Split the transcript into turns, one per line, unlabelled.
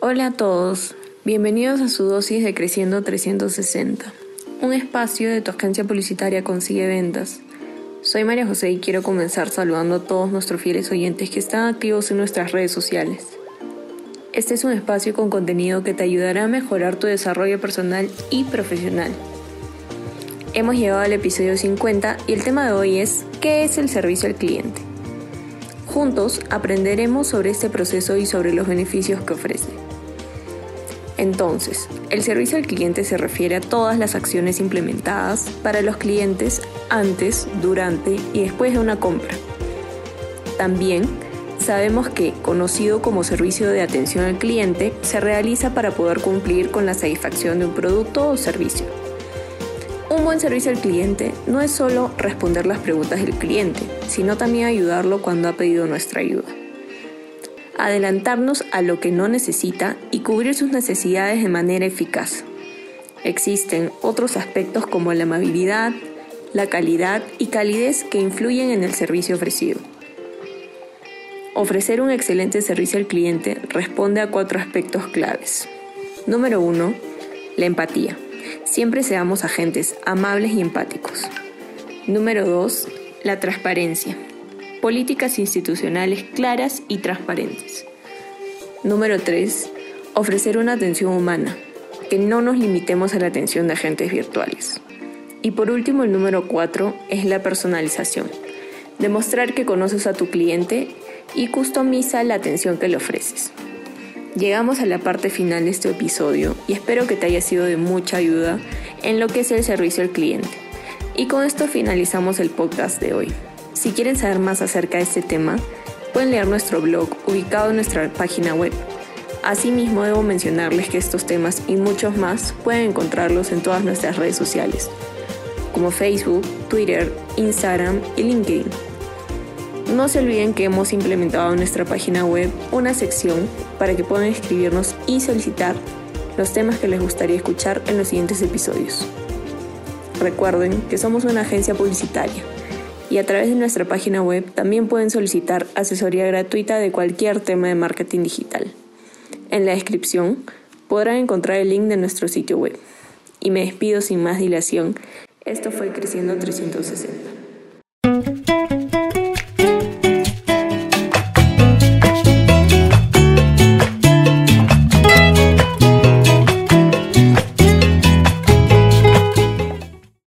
Hola a todos, bienvenidos a su dosis de Creciendo 360, un espacio de tu agencia publicitaria Consigue Ventas. Soy María José y quiero comenzar saludando a todos nuestros fieles oyentes que están activos en nuestras redes sociales. Este es un espacio con contenido que te ayudará a mejorar tu desarrollo personal y profesional. Hemos llegado al episodio 50 y el tema de hoy es ¿qué es el servicio al cliente? Juntos aprenderemos sobre este proceso y sobre los beneficios que ofrece. Entonces, el servicio al cliente se refiere a todas las acciones implementadas para los clientes antes, durante y después de una compra. También sabemos que, conocido como servicio de atención al cliente, se realiza para poder cumplir con la satisfacción de un producto o servicio. Un buen servicio al cliente no es solo responder las preguntas del cliente, sino también ayudarlo cuando ha pedido nuestra ayuda adelantarnos a lo que no necesita y cubrir sus necesidades de manera eficaz. Existen otros aspectos como la amabilidad, la calidad y calidez que influyen en el servicio ofrecido. Ofrecer un excelente servicio al cliente responde a cuatro aspectos claves. Número 1. La empatía. Siempre seamos agentes amables y empáticos. Número 2. La transparencia políticas institucionales claras y transparentes. Número 3. Ofrecer una atención humana, que no nos limitemos a la atención de agentes virtuales. Y por último, el número 4 es la personalización. Demostrar que conoces a tu cliente y customiza la atención que le ofreces. Llegamos a la parte final de este episodio y espero que te haya sido de mucha ayuda en lo que es el servicio al cliente. Y con esto finalizamos el podcast de hoy. Si quieren saber más acerca de este tema, pueden leer nuestro blog ubicado en nuestra página web. Asimismo, debo mencionarles que estos temas y muchos más pueden encontrarlos en todas nuestras redes sociales, como Facebook, Twitter, Instagram y LinkedIn. No se olviden que hemos implementado en nuestra página web una sección para que puedan escribirnos y solicitar los temas que les gustaría escuchar en los siguientes episodios. Recuerden que somos una agencia publicitaria y a través de nuestra página web también pueden solicitar asesoría gratuita de cualquier tema de marketing digital. En la descripción podrán encontrar el link de nuestro sitio web. Y me despido sin más dilación. Esto fue Creciendo 360.